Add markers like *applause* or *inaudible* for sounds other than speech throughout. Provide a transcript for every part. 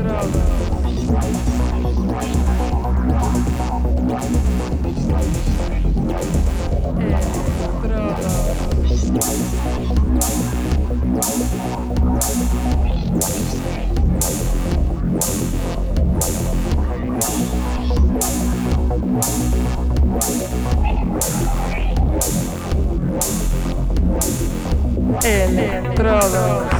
Entrada. É, Electrodos.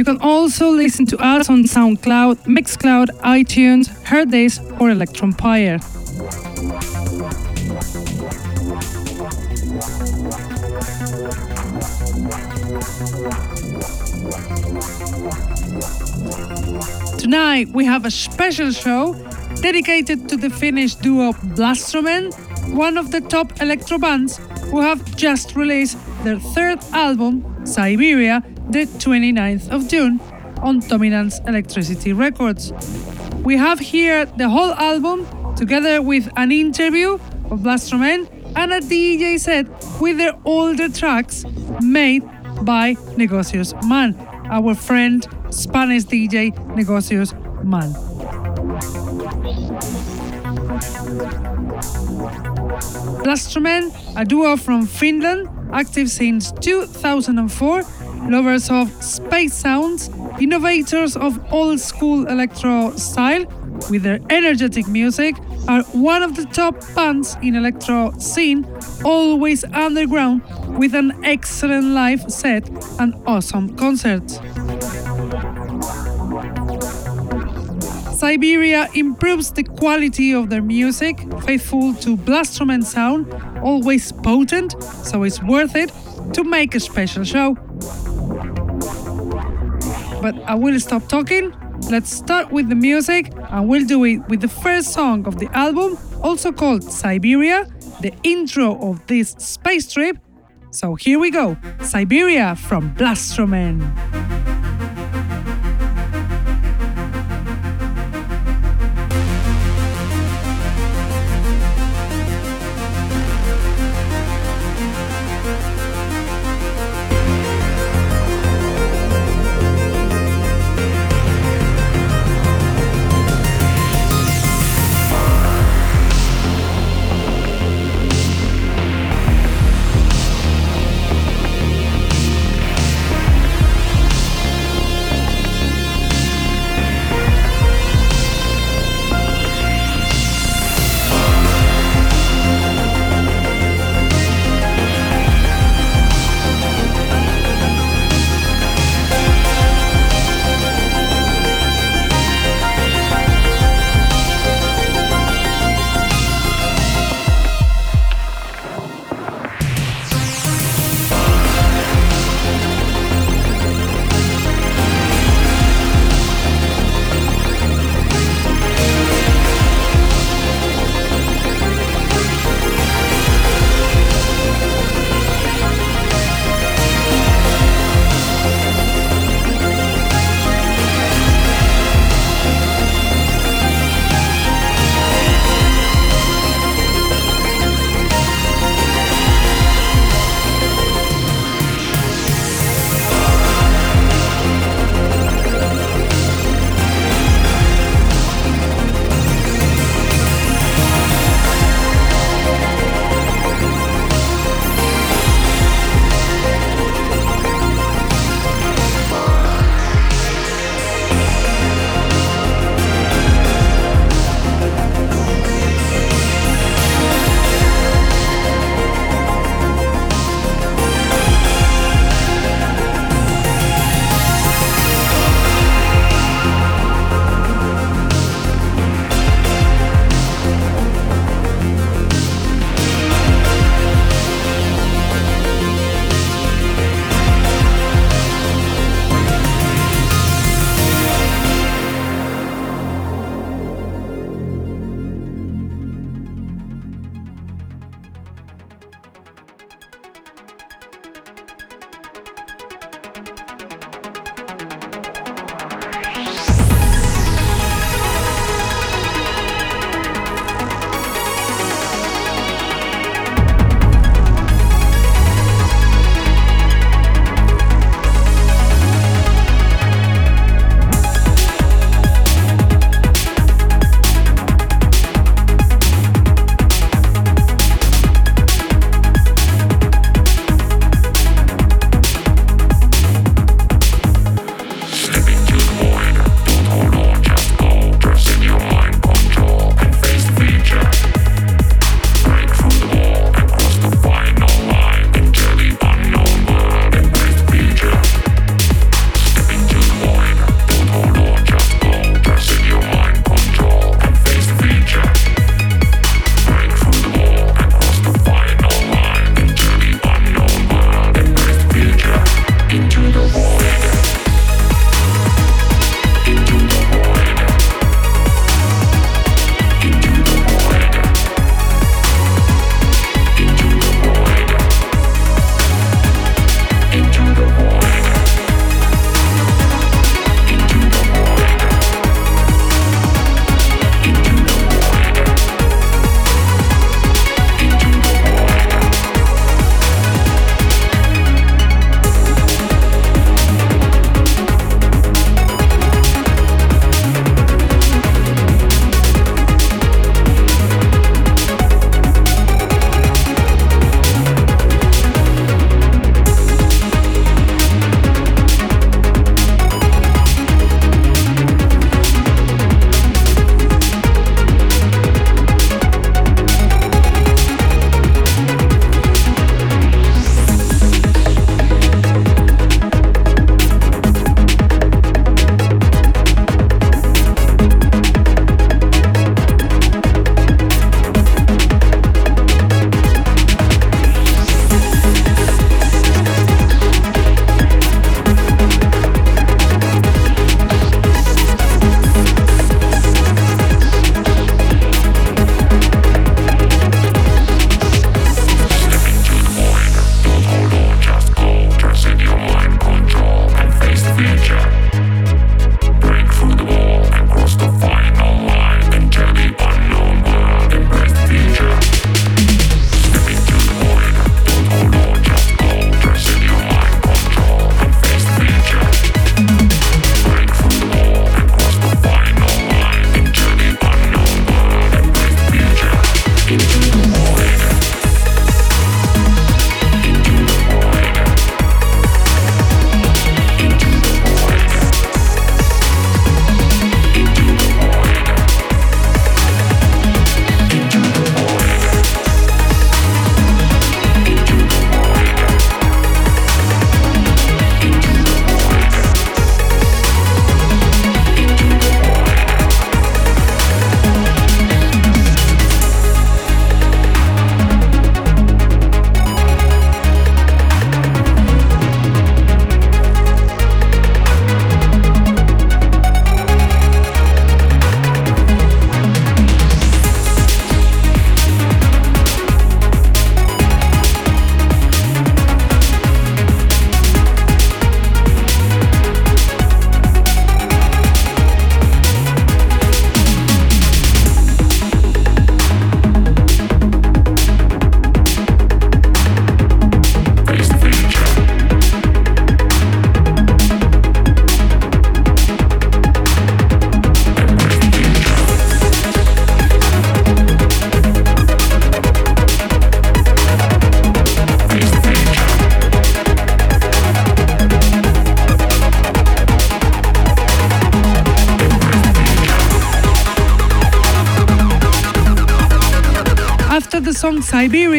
You can also listen to us on SoundCloud, Mixcloud, iTunes, Hearthis, or Electronpire. Tonight we have a special show dedicated to the Finnish duo Blastromen, one of the top electro bands who have just released their third album, Siberia, the 29th of June on Dominance Electricity Records. We have here the whole album together with an interview of Blastromen and a DJ set with their older tracks made by Negocios Man, our friend Spanish DJ Negocios Man. Blastromen, a duo from Finland, active since 2004 lovers of space sounds, innovators of old school electro style with their energetic music, are one of the top bands in electro scene, always underground with an excellent live set and awesome concerts. Siberia improves the quality of their music, faithful to Blastromen sound, always potent, so it's worth it to make a special show. But I will stop talking. Let's start with the music, and we'll do it with the first song of the album, also called Siberia, the intro of this space trip. So here we go Siberia from Blastromen.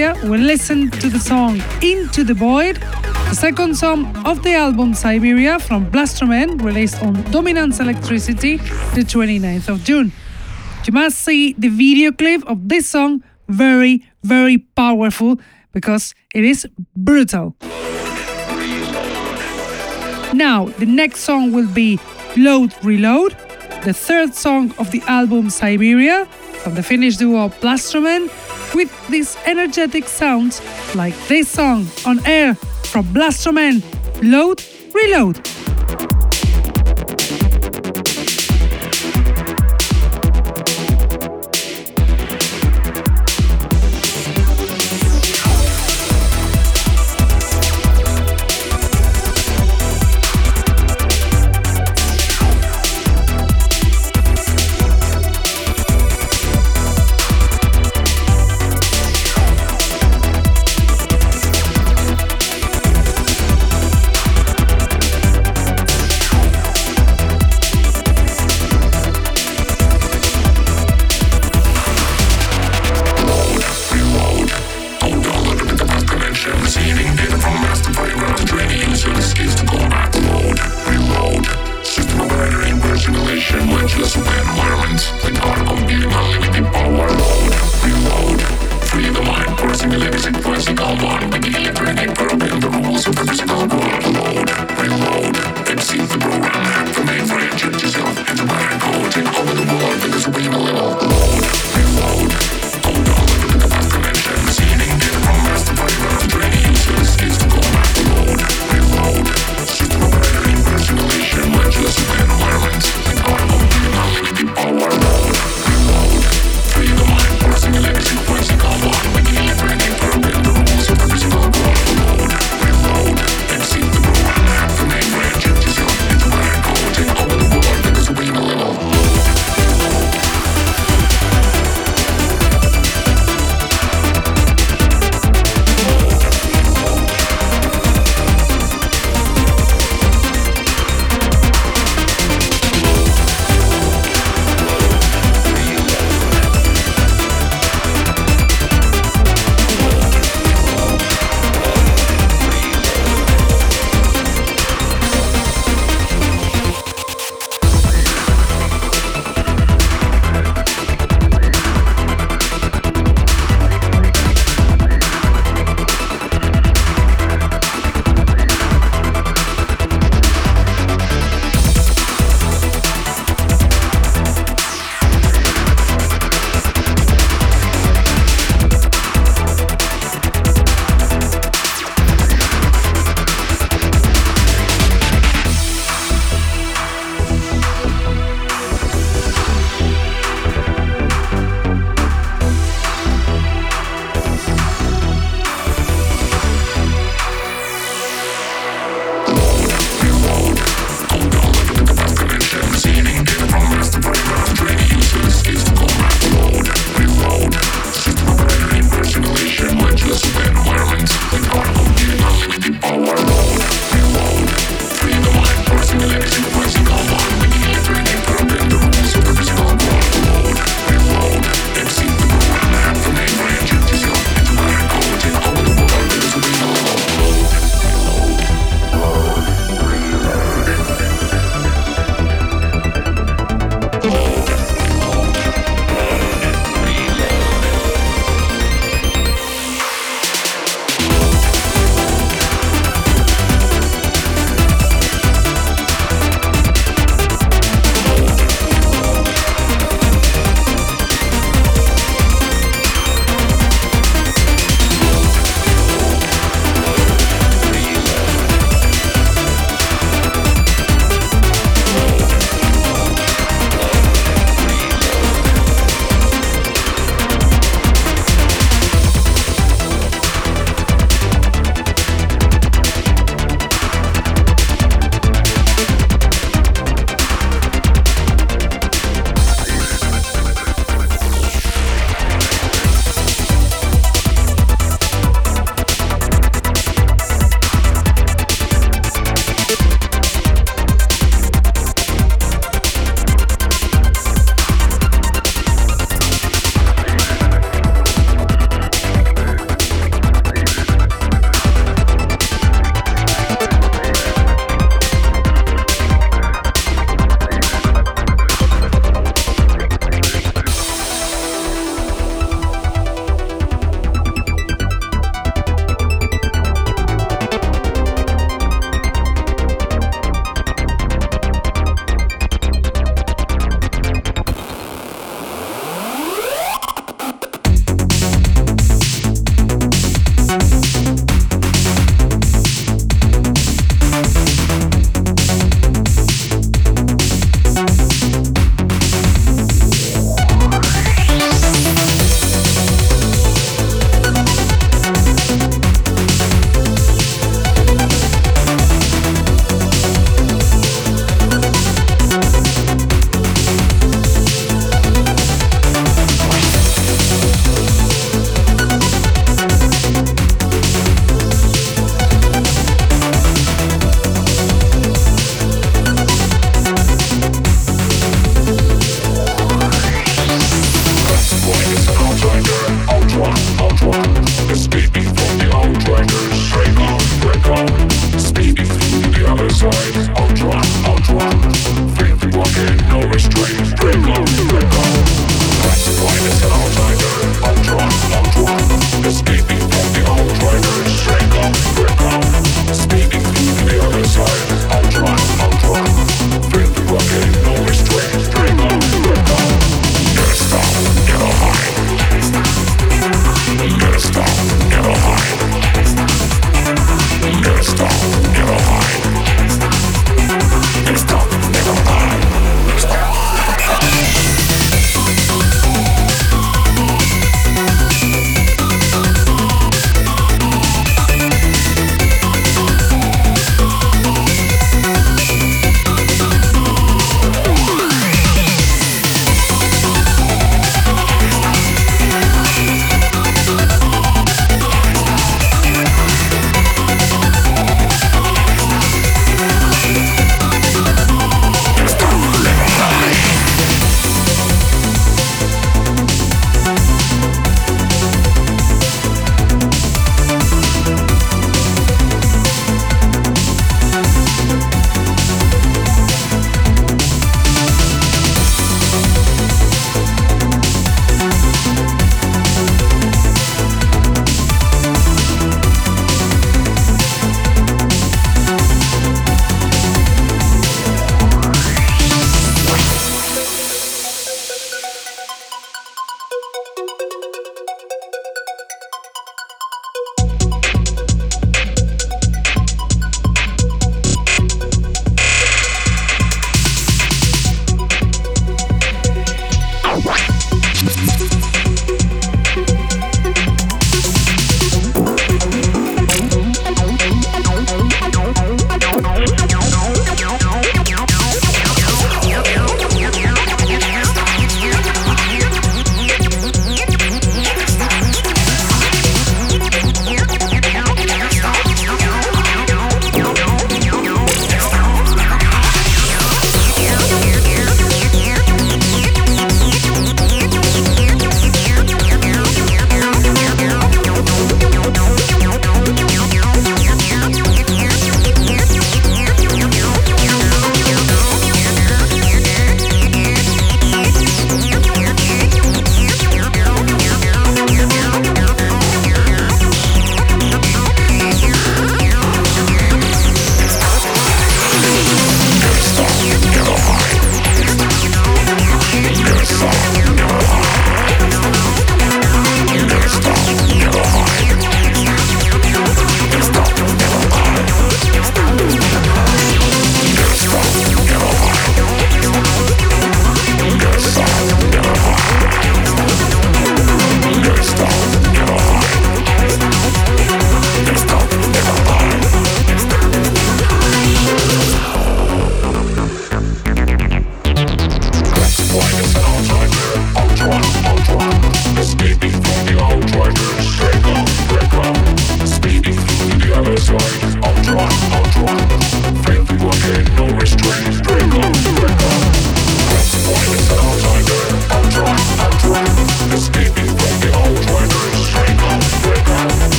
Siberia, we listen to the song Into the Void, the second song of the album Siberia from Blastromen, released on Dominance Electricity the 29th of June. You must see the video clip of this song, very, very powerful because it is brutal. Now, the next song will be Load Reload, the third song of the album Siberia from the Finnish duo Blastromen, with these energetic sounds like this song on air from Blastromen, Load Reload.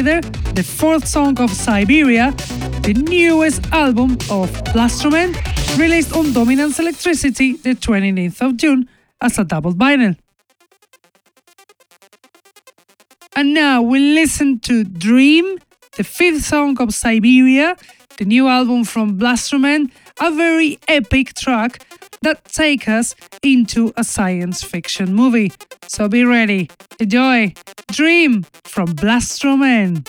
The fourth song of Siberia, the newest album of Blastromen, released on Dominance Electricity the 29th of June as a double vinyl. And now we listen to Dream, the fifth song of Siberia, the new album from Blastromen, a very epic track that take us into a science fiction movie. So be ready. Enjoy Dream from Blastromen.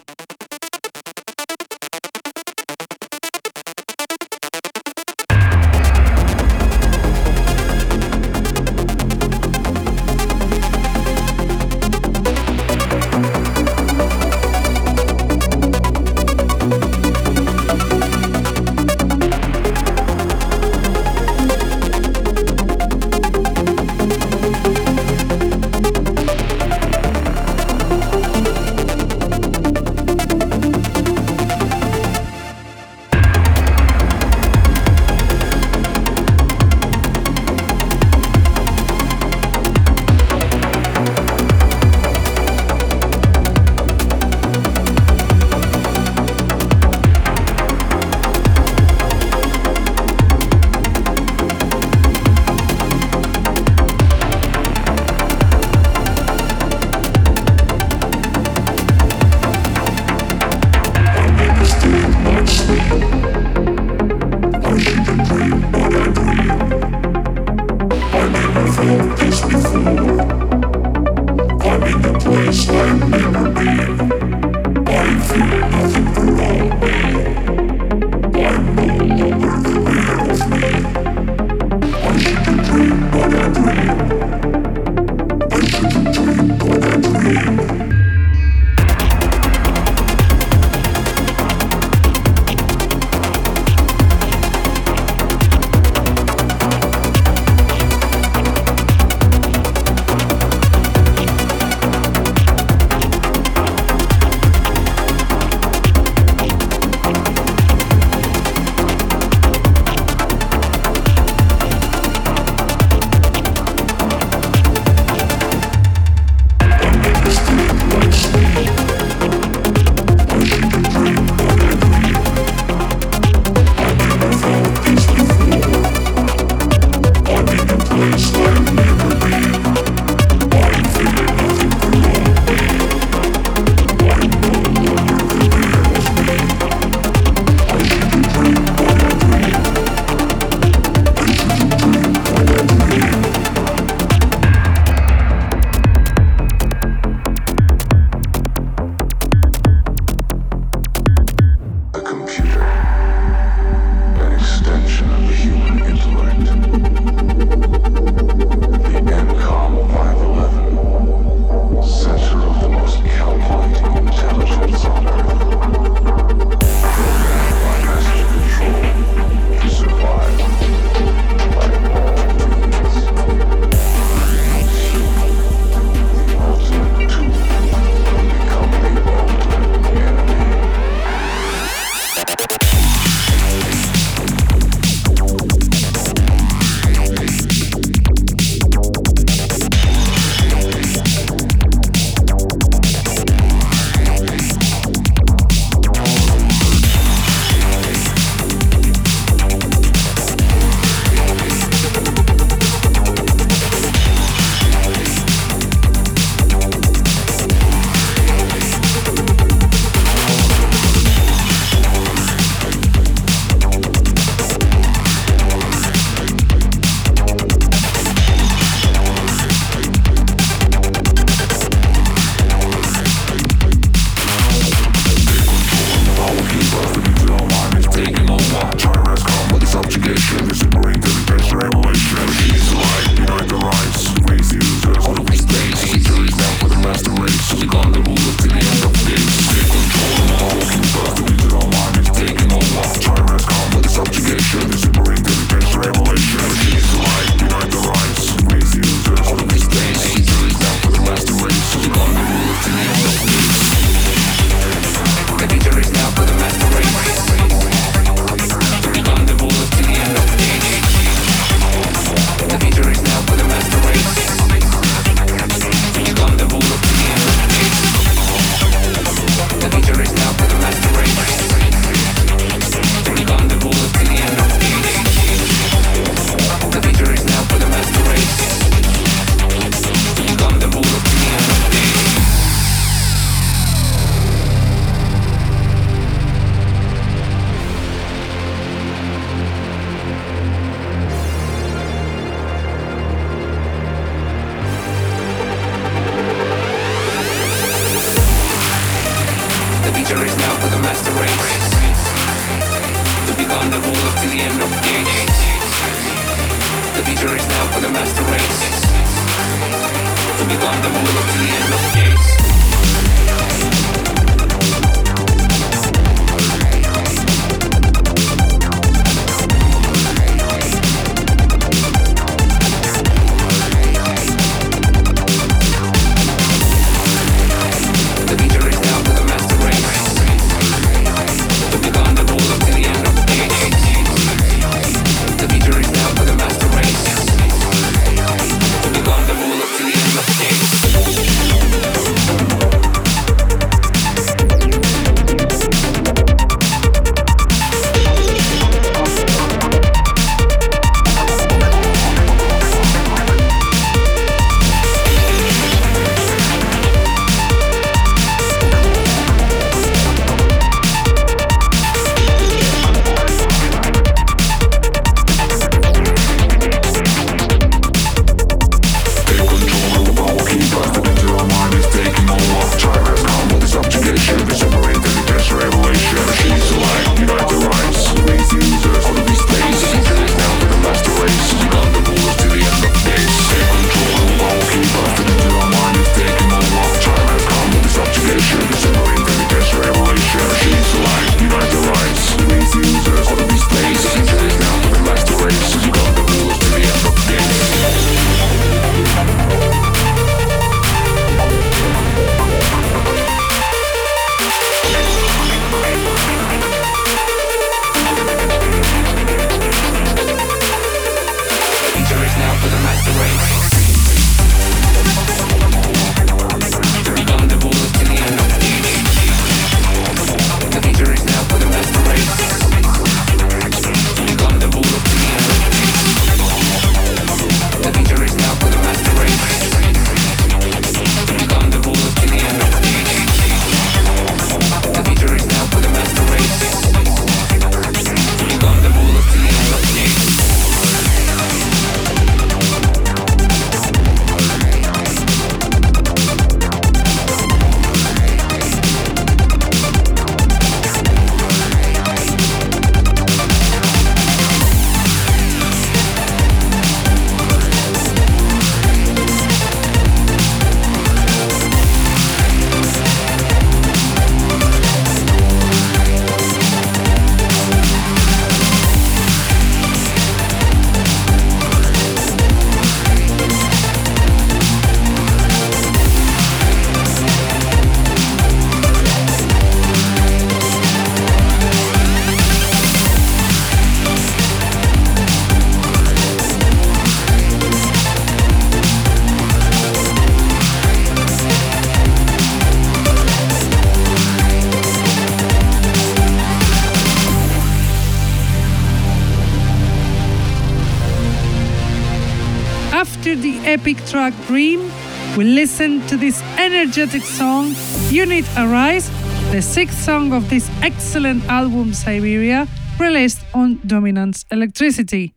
Listen to this energetic song, Unit Arise, the sixth song of this excellent album Siberia, released on Dominance Electricity.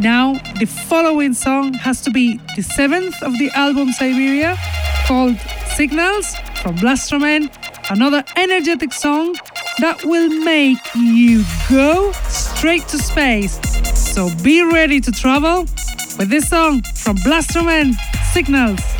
Now, the following song has to be the seventh of the album Siberia, called Signals from Blastromen, another energetic song that will make you go straight to space so be ready to travel with this song from Blastromen Signals.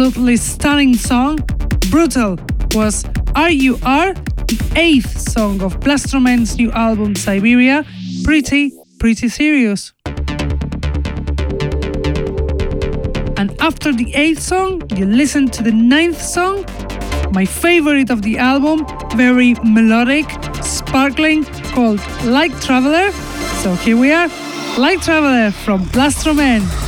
Absolutely stunning song. Brutal was RUR, the eighth song of Blastromen's new album Siberia. Pretty, pretty serious. And after the eighth song, you listen to the ninth song, my favorite of the album, very melodic, sparkling, called Light Traveler. So here we are, Light Traveler from Blastromen.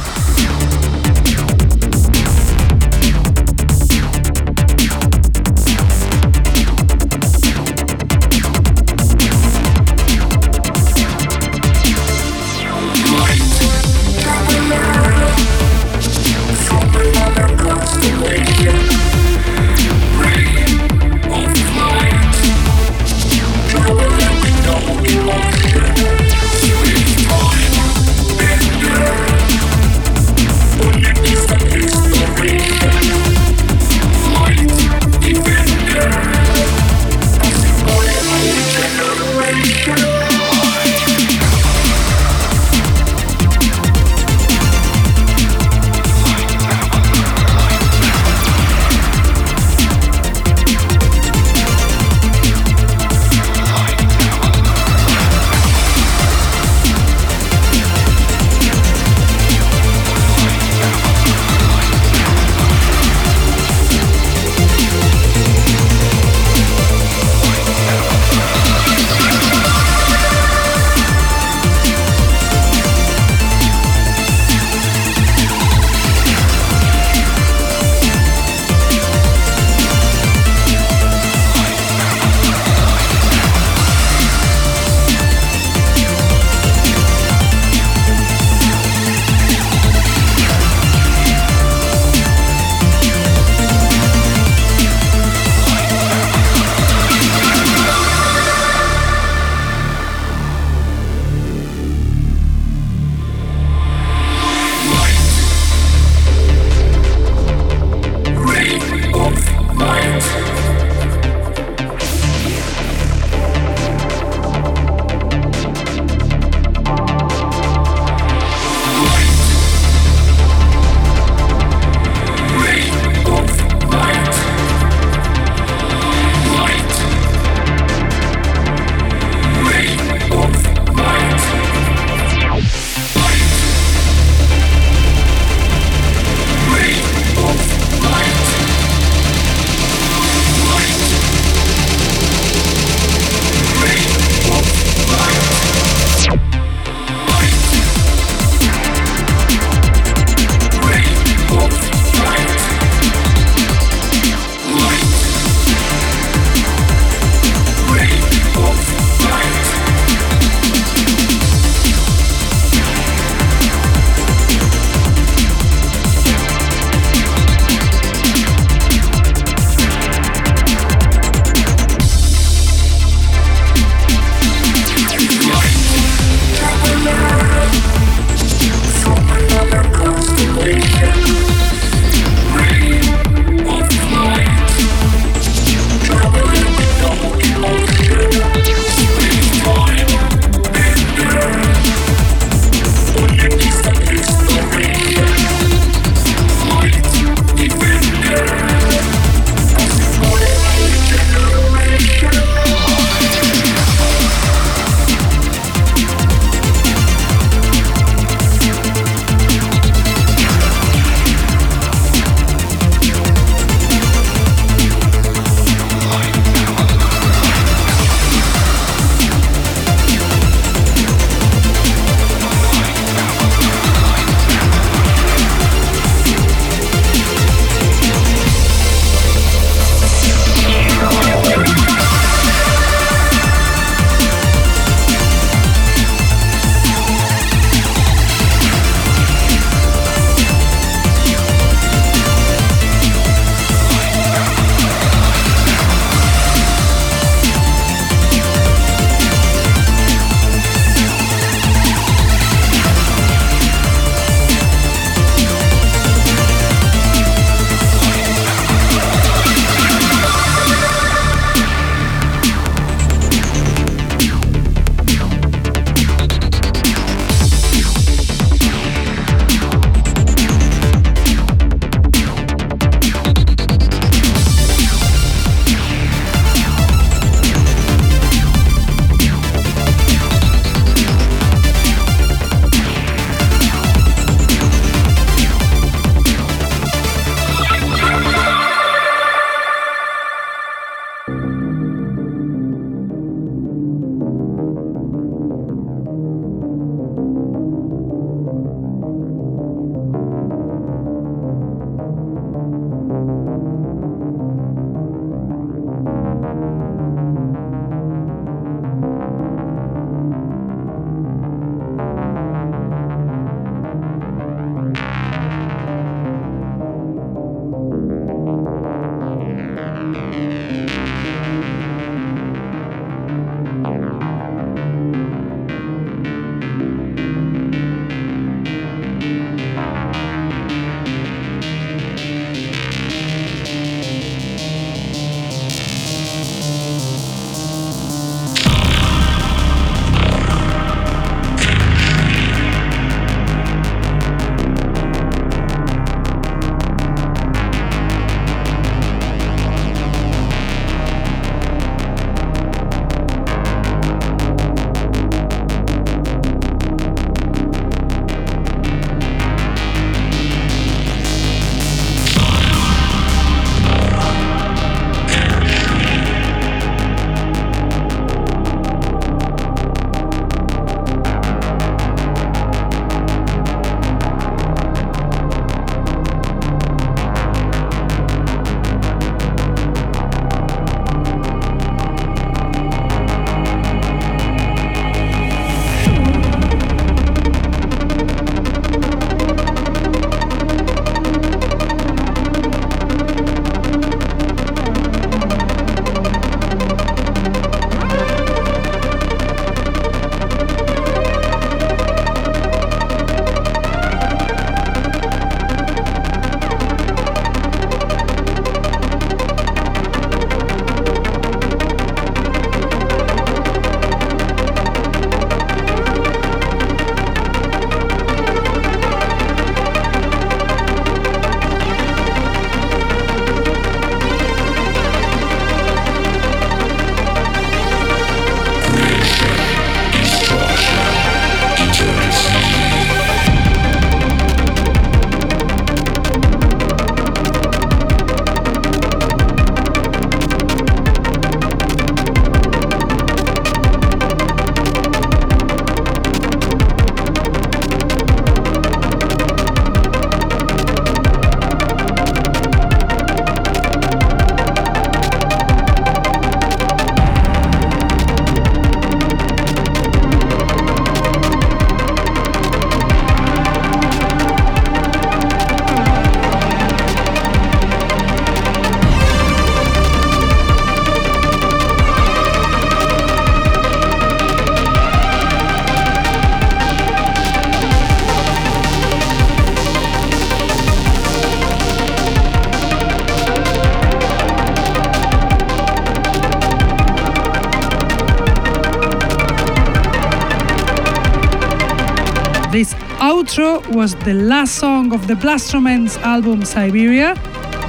Was the last song of the Blastromen's album Siberia,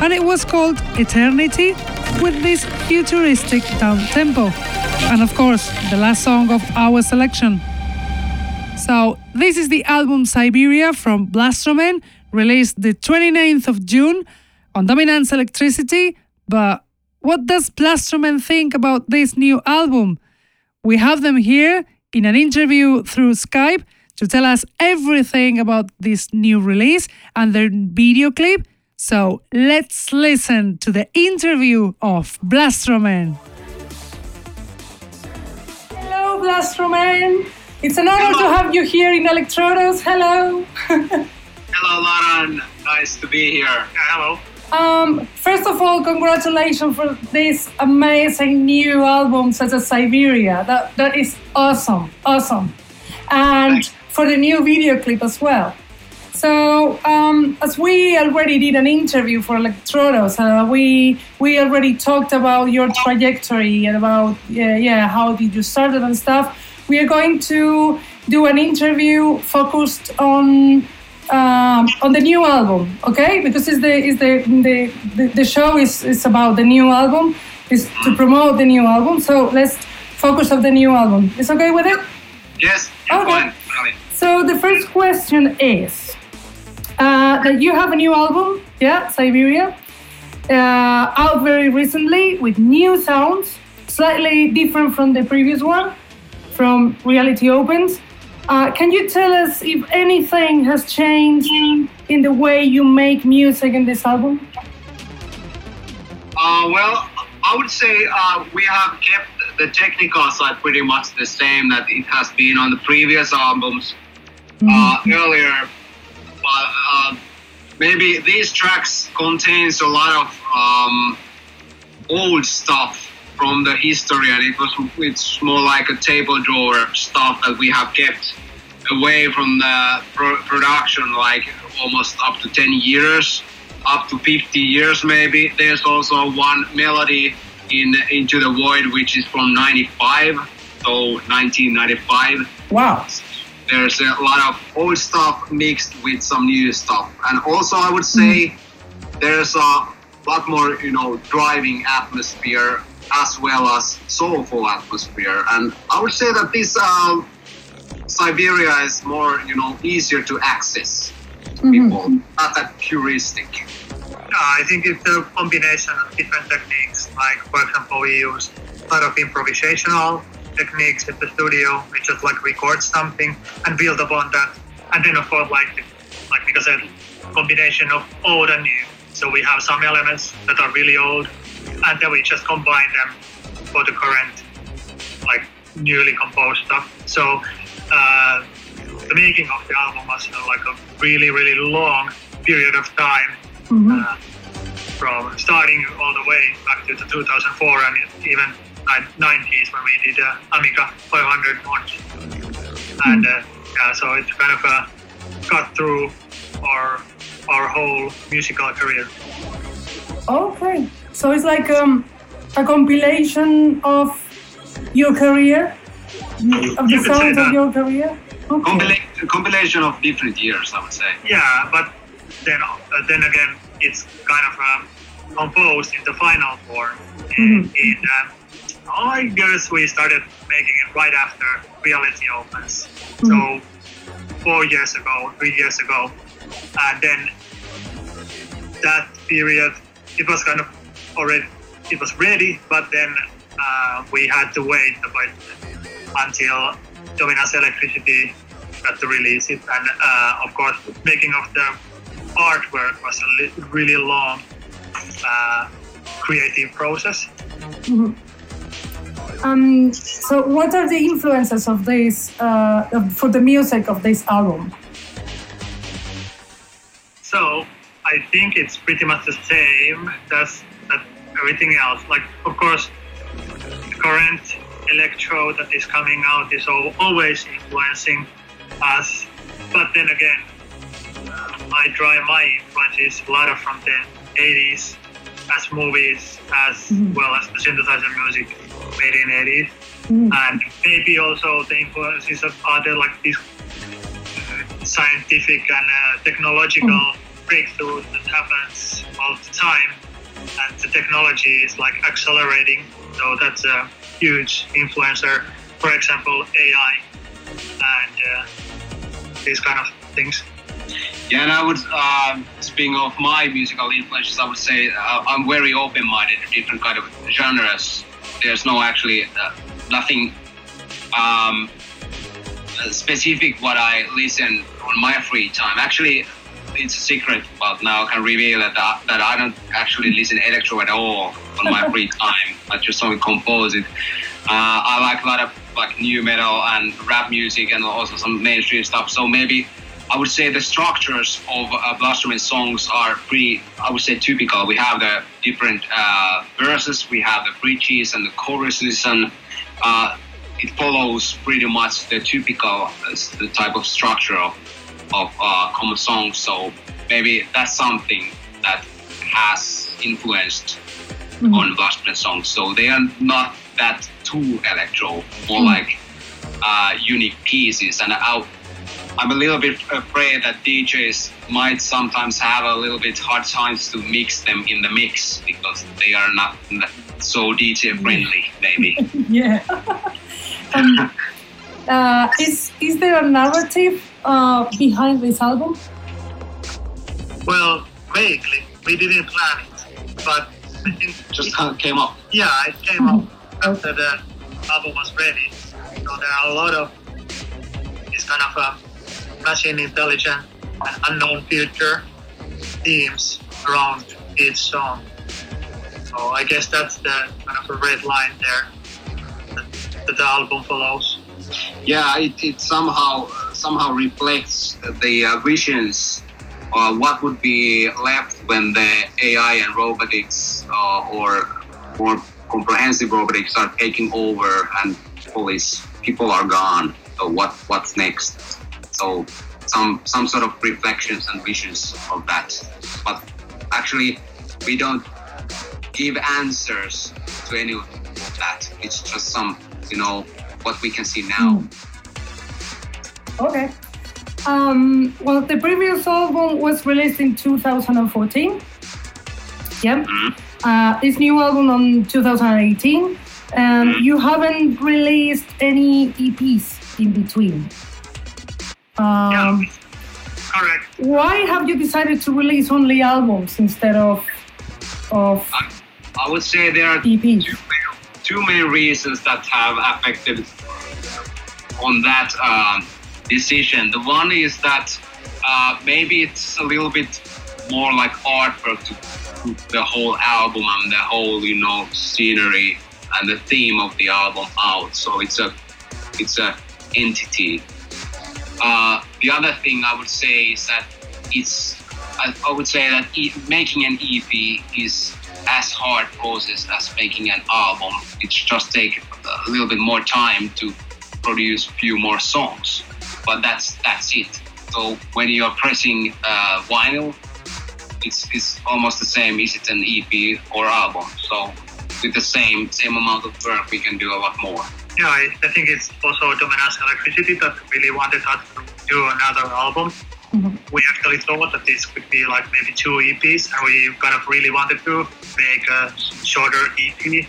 and it was called Eternity with this futuristic down tempo. And of course, the last song of our selection. So, this is the album Siberia from Blastromen, released the 29th of June on Dominance Electricity. But what does Blastromen think about this new album? We have them here in an interview through Skype to tell us everything about this new release and their video clip. So let's listen to the interview of Blastromen. Hello, Blastromen. It's an honor Hello. to have you here in Electrodos. Hello. *laughs* Hello, Lauren. Nice to be here. Hello. Um, first of all, congratulations for this amazing new album, such as Siberia. That that is awesome, awesome, and Thanks. For the new video clip as well. So, um, as we already did an interview for Electrodos, uh, we we already talked about your trajectory and about yeah, yeah how did you start it and stuff. We are going to do an interview focused on um, on the new album, okay? Because it's the is the, the the, the show is, is about the new album, is to promote the new album. So let's focus on the new album. Is okay with it? Yes. Okay. So the first question is uh, that you have a new album, yeah, Siberia, uh, out very recently with new sounds, slightly different from the previous one, from Reality Opens. Uh, can you tell us if anything has changed in the way you make music in this album? Uh, well, I would say uh, we have kept the technical side pretty much the same that it has been on the previous albums mm-hmm. earlier. But uh, maybe these tracks contains a lot of um, old stuff from the history, and it was it's more like a table drawer stuff that we have kept away from the pro- production, like almost up to 10 years, up to 50 years maybe. There's also one melody in Into the Void, which is from 95, so 1995. Wow. There's a lot of old stuff mixed with some new stuff, and also I would say mm. there's a lot more, you know, driving atmosphere as well as soulful atmosphere. And I would say that this uh, Siberia is more, you know, easier to access to mm-hmm. people, not that puristic. I think it's a combination of different techniques. Like, for example, we use a lot of improvisational techniques in the studio. We just like record something and build upon that. And then, of course, like, like because a combination of old and new. So we have some elements that are really old and then we just combine them for the current, like newly composed stuff. So uh, the making of the album was you know, like a really, really long period of time. Mm-hmm. Uh, from starting all the way back to the 2004 and even 90s when we did uh, Amiga 500 launch. And uh, yeah, so it's kind of a cut through our our whole musical career. Okay. So it's like um, a compilation of your career, of the sounds of your career. Okay. Compila- compilation of different years, I would say. Yeah, but then uh, then again, it's kind of um, composed in the final form. Mm-hmm. In, uh, I guess we started making it right after Reality opens. Mm-hmm. So four years ago, three years ago, and then that period, it was kind of already it was ready, but then uh, we had to wait a bit until Dominance Electricity got to release it, and uh, of course, making of the artwork was a really long uh, creative process. Mm-hmm. Um, so, what are the influences of this uh, for the music of this album? So, I think it's pretty much the same as everything else. Like, of course, the current electro that is coming out is always influencing us. But then again, uh, I draw my influences a lot from the 80s, as movies, as mm-hmm. well as the synthesizer music made in 80s. Mm-hmm. And maybe also the influences of other like these uh, scientific and uh, technological mm. breakthrough that happens all the time, and the technology is like accelerating. So that's a huge influencer. For example, AI and uh, these kind of things. Yeah, and I would, um, speaking of my musical influences, I would say uh, I'm very open-minded to different kind of genres. There's no actually uh, nothing um, specific what I listen on my free time. Actually, it's a secret, but now I can reveal that uh, that I don't actually listen electro at all on my free *laughs* time. I just only compose it. Uh, I like a lot of like new metal and rap music and also some mainstream stuff. So maybe I would say the structures of uh, songs are pretty, I would say, typical. We have the different uh, verses, we have the bridges and the choruses, and uh, it follows pretty much the typical uh, the type of structure of, of uh, common songs. So maybe that's something that has influenced mm-hmm. on Blastromen songs. So they are not that too electro, more mm-hmm. like uh, unique pieces. And I, I'm a little bit afraid that DJs might sometimes have a little bit hard times to mix them in the mix because they are not so DJ friendly, maybe. *laughs* yeah. *laughs* um, uh, is is there a narrative uh, behind this album? Well, vaguely. We didn't plan it, but it just it, came up. Yeah, it came up after the album was ready. So there are a lot of this kind of uh, machine intelligent and unknown future themes around each song. So I guess that's the kind of a red line there that, that the album follows. Yeah, it, it somehow somehow reflects the uh, visions uh, what would be left when the AI and robotics uh, or more comprehensive robotics are taking over and police people are gone. So what what's next? So some some sort of reflections and visions of that. But actually, we don't give answers to any of that. It's just some, you know, what we can see now. Hmm. Okay. Um, well, the previous album was released in 2014. Yeah. Mm-hmm. Uh, this new album on 2018. Um, mm-hmm. You haven't released any EPs in between. Um, yeah, correct. Why have you decided to release only albums instead of of? I, I would say there are. Two, two main reasons that have affected on that uh, decision. The one is that uh, maybe it's a little bit more like artwork to put the whole album and the whole you know scenery and the theme of the album out. So it's a it's a entity uh, the other thing I would say is that it's I, I would say that e- making an EP is as hard process as making an album. It just take a little bit more time to produce few more songs, but that's that's it. So when you are pressing uh, vinyl, it's, it's almost the same. Is it an EP or album? So with the same same amount of work, we can do a lot more yeah, I, I think it's also Dominance Electricity that really wanted us to do another album. Mm-hmm. We actually thought that this could be like maybe two EPs, and we kind of really wanted to make a shorter EP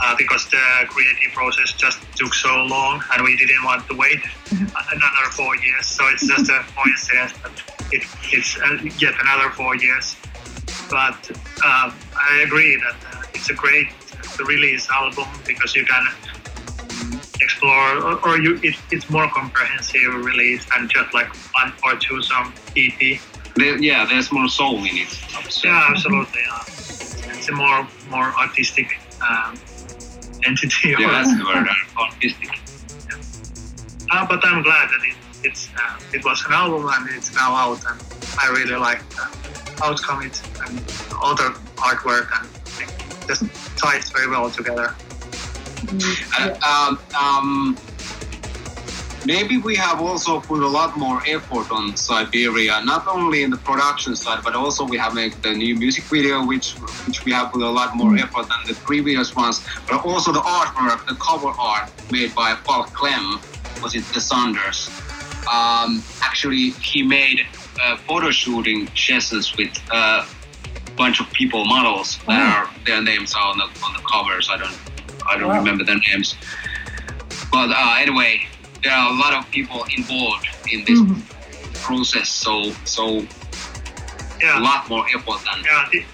uh, because the creative process just took so long, and we didn't want to wait mm-hmm. another four years. So it's just a coincidence that it, it's uh, yet another four years. But uh, I agree that uh, it's a great release album because you can explore, or, or you it, it's more comprehensive release than just like one or two song EP. There, yeah, there's more soul in it. Yeah, absolutely. Yeah. It's a more more artistic um, entity. Yeah, that's the word. Artistic. Yeah. Uh, but I'm glad that it it's uh, it was an album and it's now out, and I really like the outcome it and all the artwork and it just ties very well together. Uh, um, um, maybe we have also put a lot more effort on Siberia, not only in the production side, but also we have made the new music video, which which we have put a lot more mm. effort than the previous ones. But also the artwork, the cover art made by Paul Clem, was it the Saunders? um, actually he made uh, photo shooting sessions with a bunch of people, models that Oh. are their names are on the on the covers. I don't I don't Wow. remember their names. But uh, anyway, there are a lot of people involved in this Mhm. process, so so a lot more effort than Yeah. thi-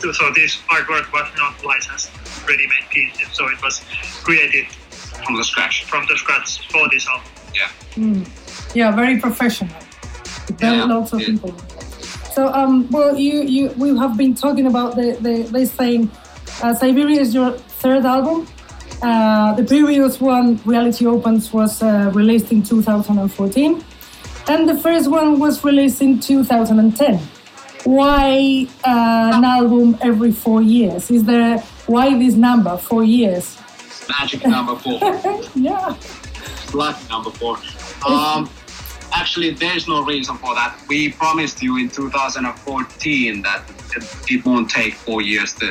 so- so this artwork was not licensed ready-made pieces, so it was created from the scratch. from the scratch for this album. Mm. Yeah, very professional. Very Yeah, lots of yeah. people. So, um, well, you, you, we have been talking about the, the this thing. Uh, Siberia is your third album. Uh, the previous one, Reality Opens, was uh, released in 2014, and the first one was released in 2010. Why uh, an album every four years? Is there why this number, four years? Magic number four. *laughs* yeah. lucky number four. Um, actually, there's no reason for that. We promised you in 2014 that it won't take four years to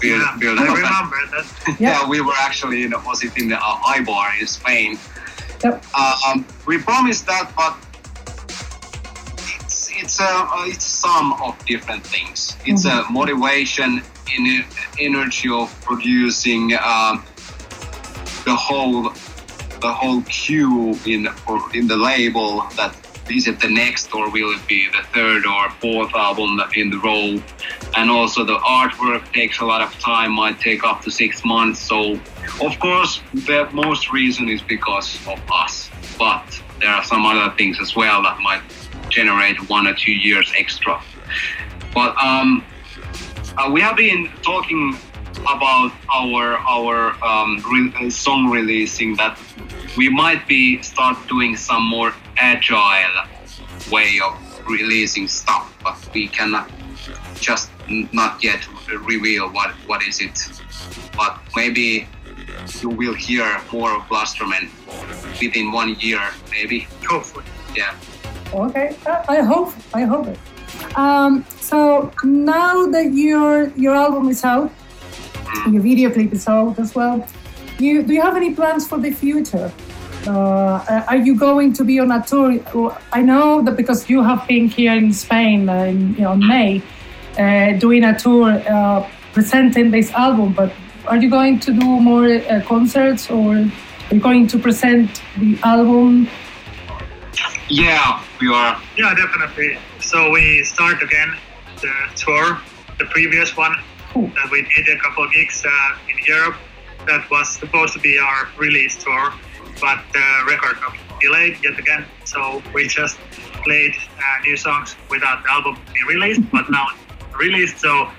build, Yeah, build I up. remember that. *laughs* Yeah. we were actually in was it in the uh, Ibar in Spain. Yep. Um, we promised that, but it's it's a uh, it's some of different things. It's a motivation, in energy of producing um, the whole the whole queue in in the label that is it the next or will it be the third or fourth album in the row. And also the artwork takes a lot of time might take up to six months. So of course the most reason is because of us. But there are some other things as well that might generate one or two years extra. But um uh, we have been talking about our our um, re- uh, song releasing that we might be start doing some more agile way of releasing stuff, but we cannot just not yet reveal what what is it. But maybe you will hear more of Blastromen within one year, maybe. Hopefully. Yeah. Okay, I, I hope. I hope it. Um, so now that your your album is out, your video clip is out as well. You do you have any plans for the future? Uh, are you going to be on a tour? I know that because you have been here in Spain uh, in you know, May, uh, doing a tour uh, presenting this album. But are you going to do more uh, concerts or are you going to present the album? Yeah, we are. Yeah, definitely. So we start again the tour, the previous one Cool. That we did a couple of gigs uh, in Europe. That was supposed to be our release tour, but the record got delayed yet again. So we just played uh, new songs without the album being released, but now released. So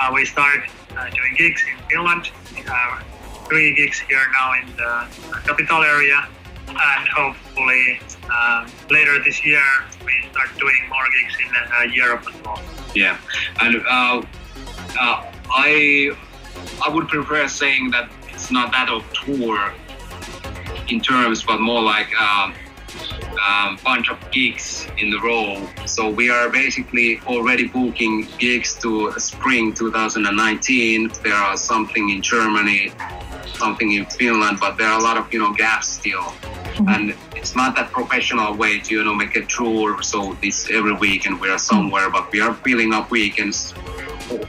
uh, we start uh, doing gigs in Finland. Uh, three gigs here now in the capital area, and hopefully uh, later this year we start doing more gigs in uh, Europe as well. Yeah, and uh, uh, I I would prefer saying that it's not that of tour in terms, but more like um, um, bunch of gigs in the row. So we are basically already booking gigs to spring 2019. There are something in Germany, something in Finland, but there are a lot of you know gaps still. And it's not that professional way to you know make a tour. So this every weekend we are somewhere, but we are filling up weekends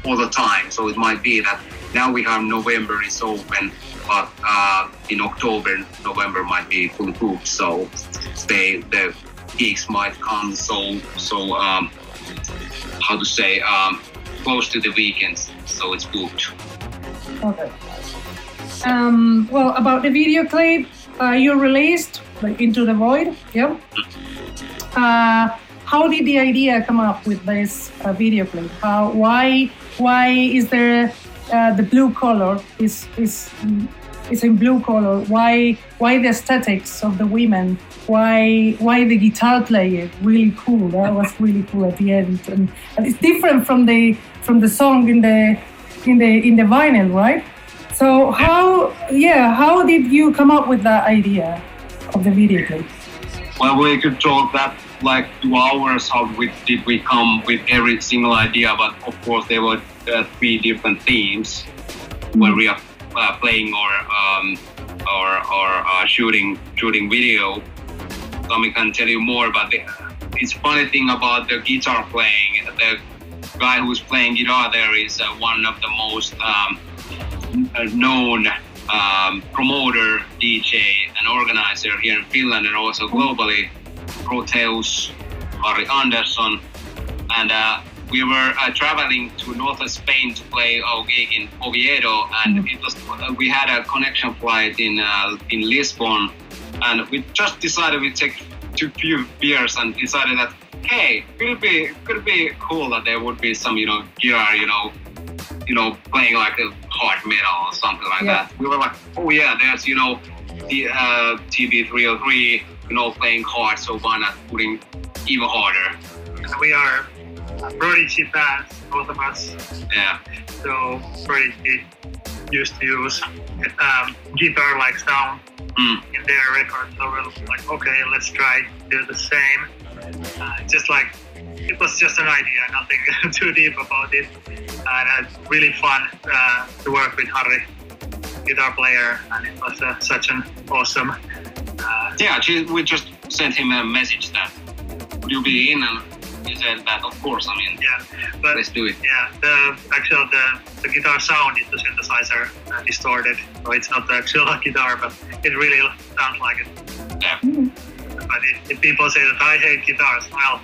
all the time. So it might be that now we have November is open, but uh, in October, November might be fully booked. So they the gigs might come so so um, how to say um, close to the weekends, so it's booked. Okay. Um, well, about the video clip, uh, you released like Into the Void. Yep. Uh, how did the idea come up with this uh, video clip? How, why, why is there uh, the blue color? Is is is in blue color? Why, why the aesthetics of the women? Why, why the guitar player? Really cool. That was *laughs* really cool at the end, and, and it's different from the from the song in the in the in the vinyl, right? So how yeah, how did you come up with that idea of the video clip? Well, we could talk that like two hours. How we, did we come with every single idea? But of course, there were uh, three different themes where we are uh, playing or um, or or uh, shooting shooting video. Tommy can tell you more. But the, it's funny thing about the guitar playing. The guy who's playing guitar there is uh, one of the most um, uh, known um, promoter, DJ, and organizer here in Finland and also globally. Proteus, Harry Anderson, and uh, we were uh, traveling to northern Spain to play our gig in Oviedo, and Mhm. it was uh, we had a connection flight in uh, in Lisbon, and we just decided we take two few beers and decided that hey, could be could be cool that there would be some you know gear you know you know playing like a hard metal or something like Yeah. that. We were like, oh yeah, there's you know the uh, TB303, you know playing hard, so why not putting even harder? And we are uh, Prodigy fans, both of us. Yeah. So Prodigy used to use um, guitar-like sound Mm. in their records. So we're like, okay, let's try do the same. Uh, just like it was just an idea, nothing *laughs* too deep about it, and it's really fun uh, to work with Harry, guitar player, and it was uh, such an awesome. Uh, Yeah, we just sent him a message that would you be in, and he said that of course. I mean, yeah, but let's do it. Yeah, the actual the, the guitar sound is the synthesizer uh, distorted, so it's not the actual *laughs* guitar, but it really sounds like it. Yeah. But if, if people say that I hate guitars, well,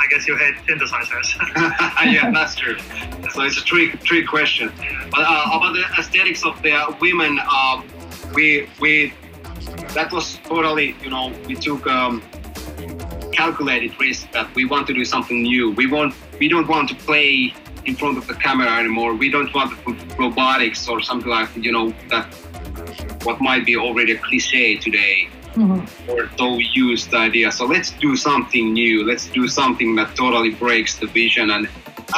I guess you hate synthesizers. *laughs* *laughs* yeah, that's true. So it's a trick, trick question. But uh, about the aesthetics of the women, uh, we we that was totally, you know, we took um, calculated risk that we want to do something new. We want we don't want to play in front of the camera anymore. We don't want to put robotics or something like you know that what might be already a cliche today Mhm. or so used idea. So let's do something new. Let's do something that totally breaks the vision. And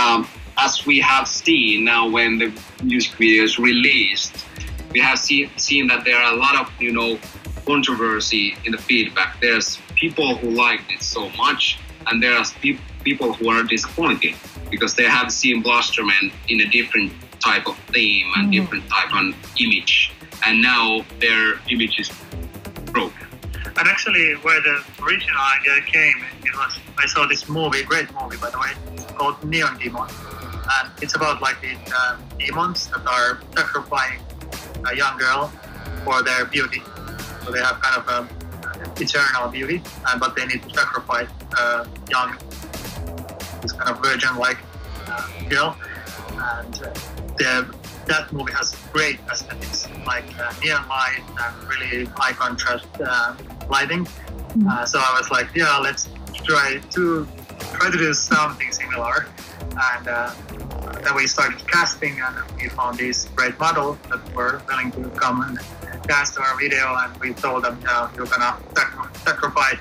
um, as we have seen now, when the music video is released, we have see, seen that there are a lot of you know controversy in the feedback. There's people who liked it so much, and there are pe- people who are disappointed because they have seen Blastromen in a different type of theme and Mhm. different type of image, and now their image is broken. and actually, where the original idea came, it was I saw this movie, great movie by the way, it's called Neon Demon, and it's about like these uh, demons that are sacrificing a young girl for their beauty. So they have kind of a eternal beauty, uh, but they need to sacrifice a young, this kind of virgin-like uh, girl. And uh, the, that movie has great aesthetics, like uh, neon light and really high contrast uh, lighting. Uh, so I was like, yeah, let's try to try to do something similar. And then we started casting, and we found these great models that were willing to come and dance to our video. And we told them, uh, you're gonna sacrifice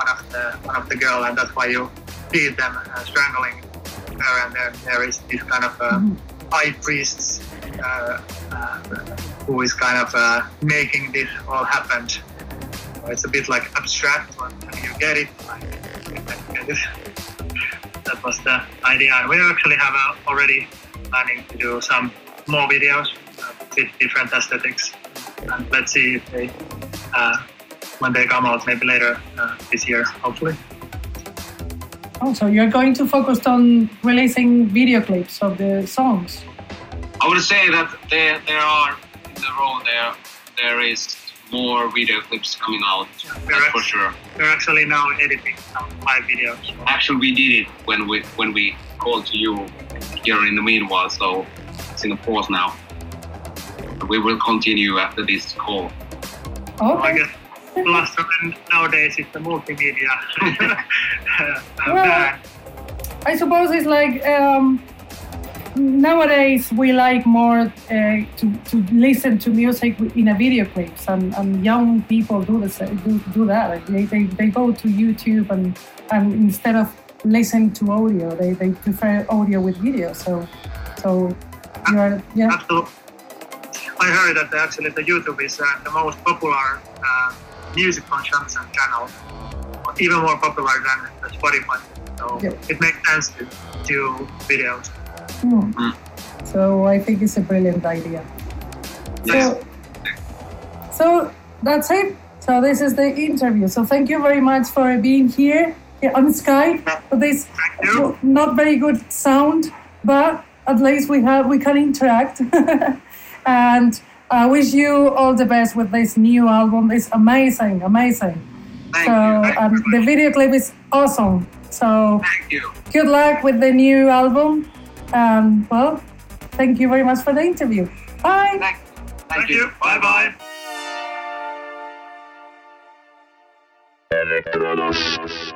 one of the one of the girl, and that's why you see them uh, strangling her. And then there is this kind of uh, Mhm. high priest uh, uh, who is kind of uh, making this all happen. It's a bit like abstract, but when you get it, like, that was the idea. And we actually have uh, already planning to do some more videos uh, with different aesthetics. And let's see if they, uh, when they come out, maybe later uh, this year, hopefully. Oh, so you're going to focus on releasing video clips of the songs. I would say that there there are in the row there there is more video clips coming out. That's for sure. We're actually now editing some live videos. Actually, we did it when we when we called to you here in the meanwhile, so it's in a pause now. We will continue after this call. I Okay. guess plus and nowadays it's the multimedia *laughs* uh, Well, band. I suppose it's like um, nowadays we like more uh, to, to listen to music in a video clips, and, and young people do the same, do, do that. They, they, they go to YouTube and and instead of listening to audio, they, they prefer audio with video. So so you are yeah. Absolutely. I heard that actually the YouTube is uh, the most popular uh, music consumption channel, even more popular than Spotify. So Yeah. it makes sense to do videos. Hmm. Mm. So I think it's a brilliant idea. Yes. So, so that's it. So this is the interview. So thank you very much for being here, on Skype for this not very good sound, but at least we have we can interact. *laughs* and I wish you all the best with this new album. It's amazing, amazing. Thank so you. Um, you. the video clip is awesome. So Thank you. good luck with the new album. And well, thank you very much for the interview. Bye. Thank, thank, Thank you. you. Bye bye. Cada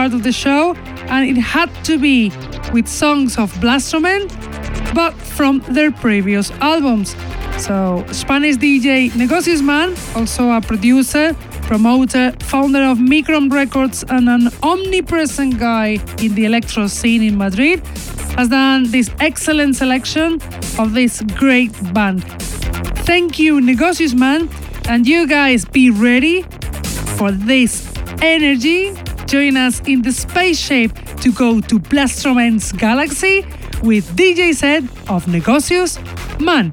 part of the show, and it had to be with songs of Blastromen, but from their previous albums. So, Spanish DJ Negocios Man, also a producer, promoter, founder of Micron Records, and an omnipresent guy in the electro scene in Madrid, has done this excellent selection of this great band. Thank you, Negocios Man, and you guys be ready for this energy. Join us in the spaceship to go to Blastromen's galaxy with DJ set of Negocios Man.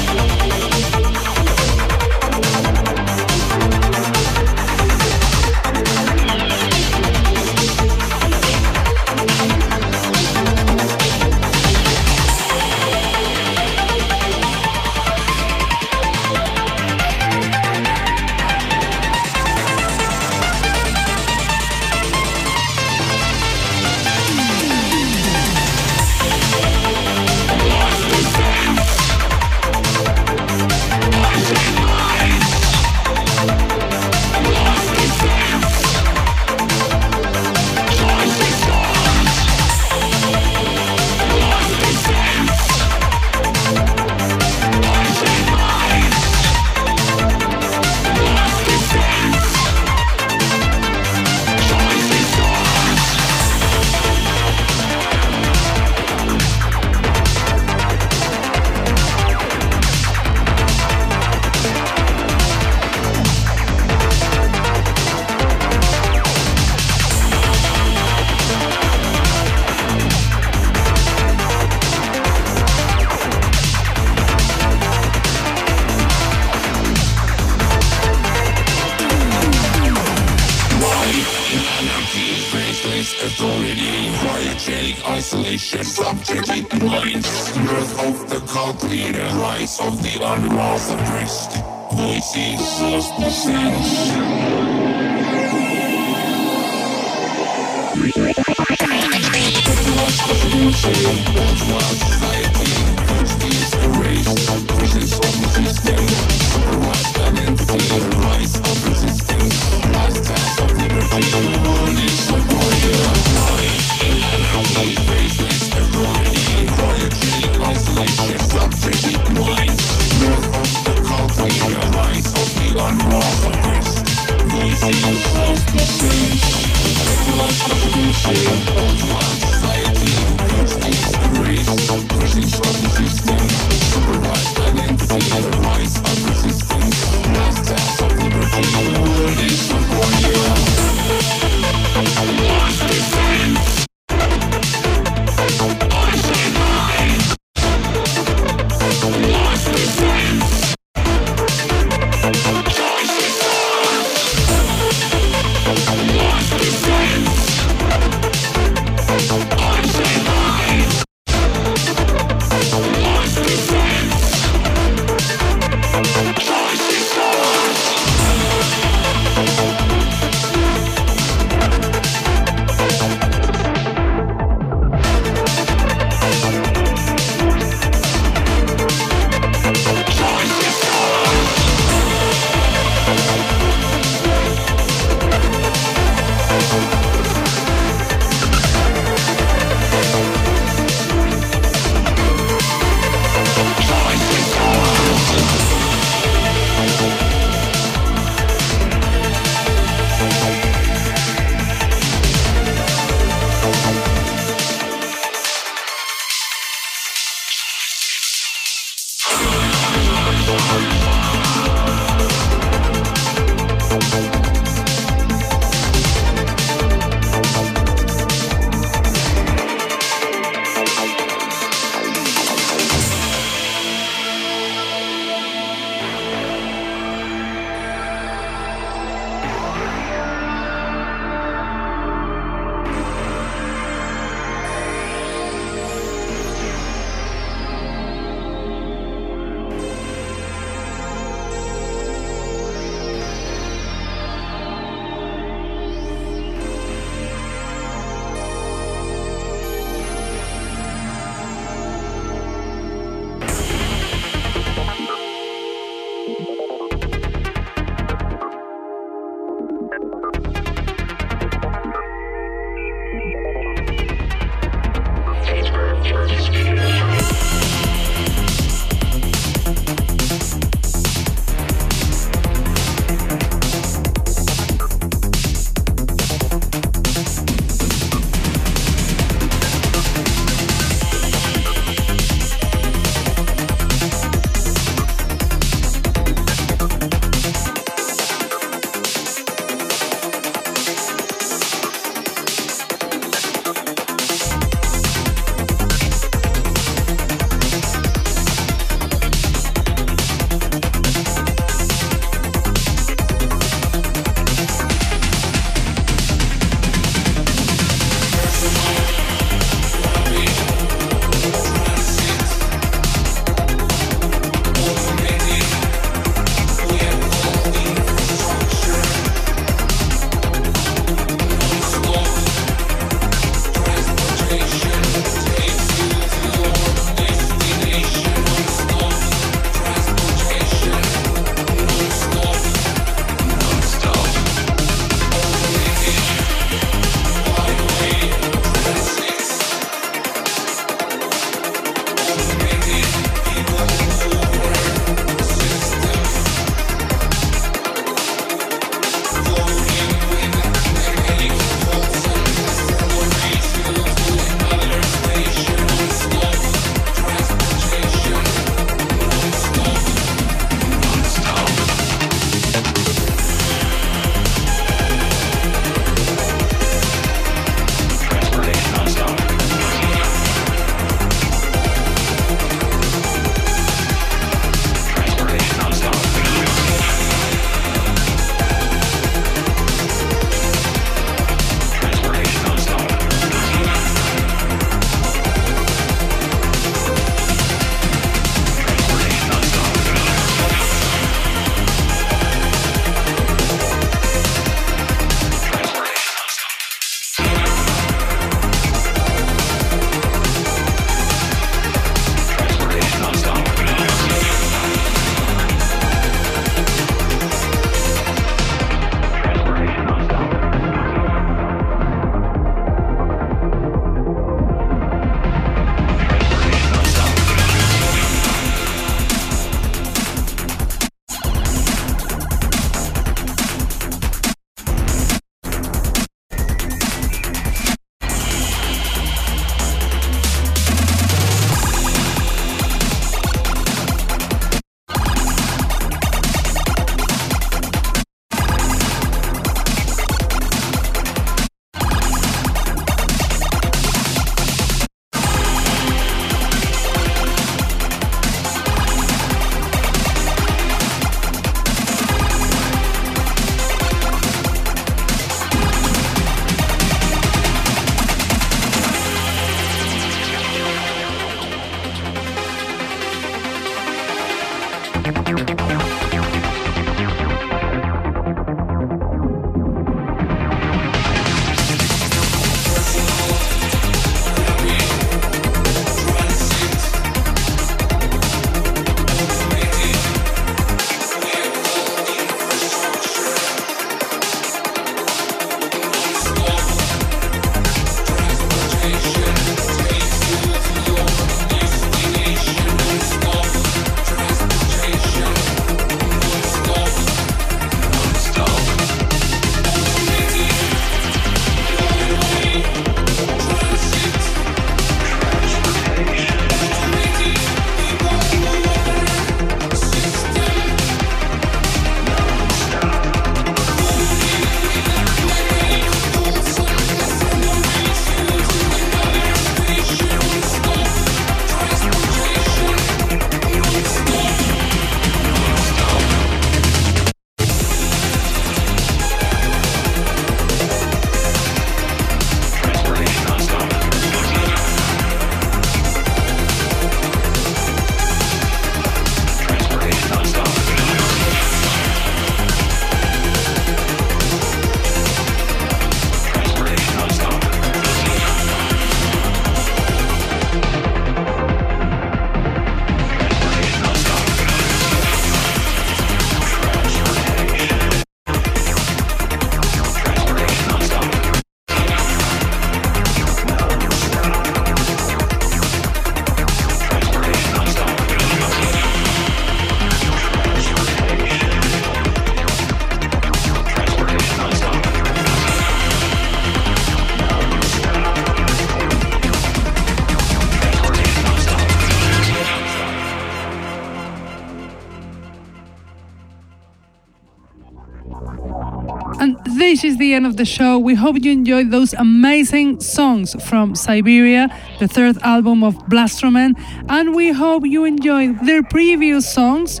Is the end of the show. We hope you enjoyed those amazing songs from Siberia, the third album of Blastromen, and we hope you enjoyed their previous songs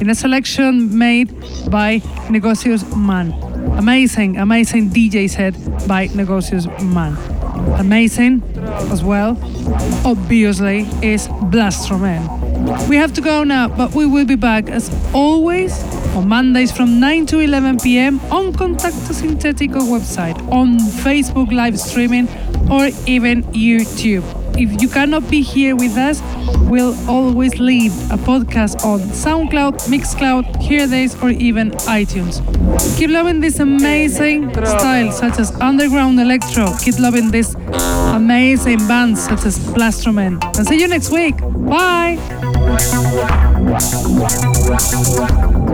in a selection made by Negocios Man. Amazing, amazing DJ set by Negocios Man. Amazing as well, obviously, is Blastromen. We have to go now, but we will be back as always on Mondays from 9 to 11 pm on Contacto Sintetico website, on Facebook live streaming, or even YouTube. If you cannot be here with us, we'll always leave a podcast on SoundCloud, Mixcloud, Hearthis, or even iTunes. Keep loving this amazing style, such as underground electro. Keep loving this amazing bands, such as Blastromen. And see you next week. Bye.